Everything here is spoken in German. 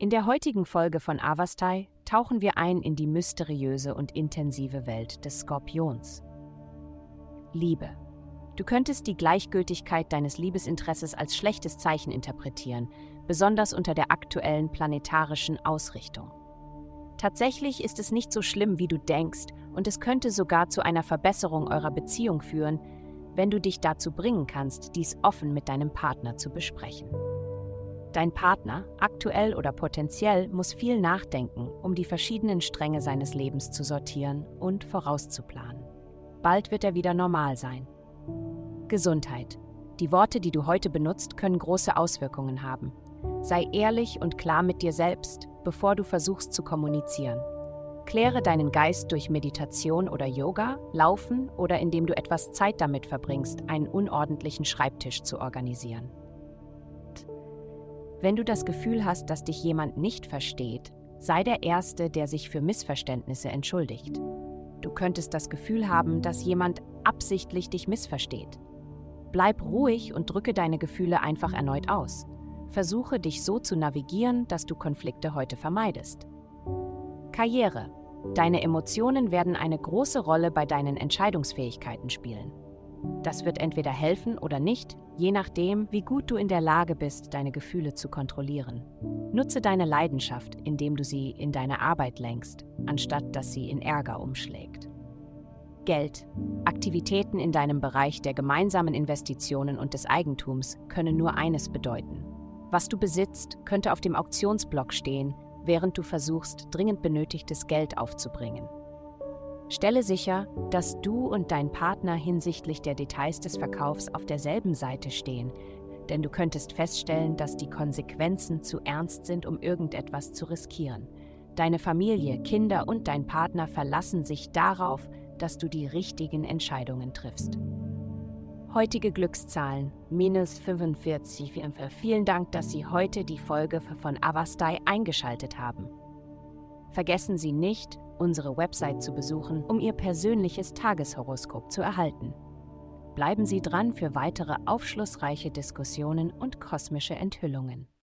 In der heutigen Folge von Avastai tauchen wir ein in die mysteriöse und intensive Welt des Skorpions. Liebe. Du könntest die Gleichgültigkeit deines Liebesinteresses als schlechtes Zeichen interpretieren, besonders unter der aktuellen planetarischen Ausrichtung. Tatsächlich ist es nicht so schlimm, wie du denkst, und es könnte sogar zu einer Verbesserung eurer Beziehung führen, wenn du dich dazu bringen kannst, dies offen mit deinem Partner zu besprechen. Dein Partner, aktuell oder potenziell, muss viel nachdenken, um die verschiedenen Stränge seines Lebens zu sortieren und vorauszuplanen. Bald wird er wieder normal sein. Gesundheit. Die Worte, die du heute benutzt, können große Auswirkungen haben. Sei ehrlich und klar mit dir selbst, bevor du versuchst zu kommunizieren. Kläre deinen Geist durch Meditation oder Yoga, Laufen oder indem du etwas Zeit damit verbringst, einen unordentlichen Schreibtisch zu organisieren. Wenn du das Gefühl hast, dass dich jemand nicht versteht, sei der Erste, der sich für Missverständnisse entschuldigt. Du könntest das Gefühl haben, dass jemand absichtlich dich missversteht. Bleib ruhig und drücke deine Gefühle einfach erneut aus. Versuche dich so zu navigieren, dass du Konflikte heute vermeidest. Karriere. Deine Emotionen werden eine große Rolle bei deinen Entscheidungsfähigkeiten spielen. Das wird entweder helfen oder nicht, je nachdem, wie gut du in der Lage bist, deine Gefühle zu kontrollieren. Nutze deine Leidenschaft, indem du sie in deine Arbeit lenkst, anstatt dass sie in Ärger umschlägt. Geld. Aktivitäten in deinem Bereich der gemeinsamen Investitionen und des Eigentums können nur eines bedeuten. Was du besitzt, könnte auf dem Auktionsblock stehen, während du versuchst, dringend benötigtes Geld aufzubringen. Stelle sicher, dass du und dein Partner hinsichtlich der Details des Verkaufs auf derselben Seite stehen, denn du könntest feststellen, dass die Konsequenzen zu ernst sind, um irgendetwas zu riskieren. Deine Familie, Kinder und dein Partner verlassen sich darauf, dass du die richtigen Entscheidungen triffst. Heutige Glückszahlen minus 45. Vielen Dank, dass Sie heute die Folge von Avastai eingeschaltet haben. Vergessen Sie nicht, unsere Website zu besuchen, um Ihr persönliches Tageshoroskop zu erhalten. Bleiben Sie dran für weitere aufschlussreiche Diskussionen und kosmische Enthüllungen.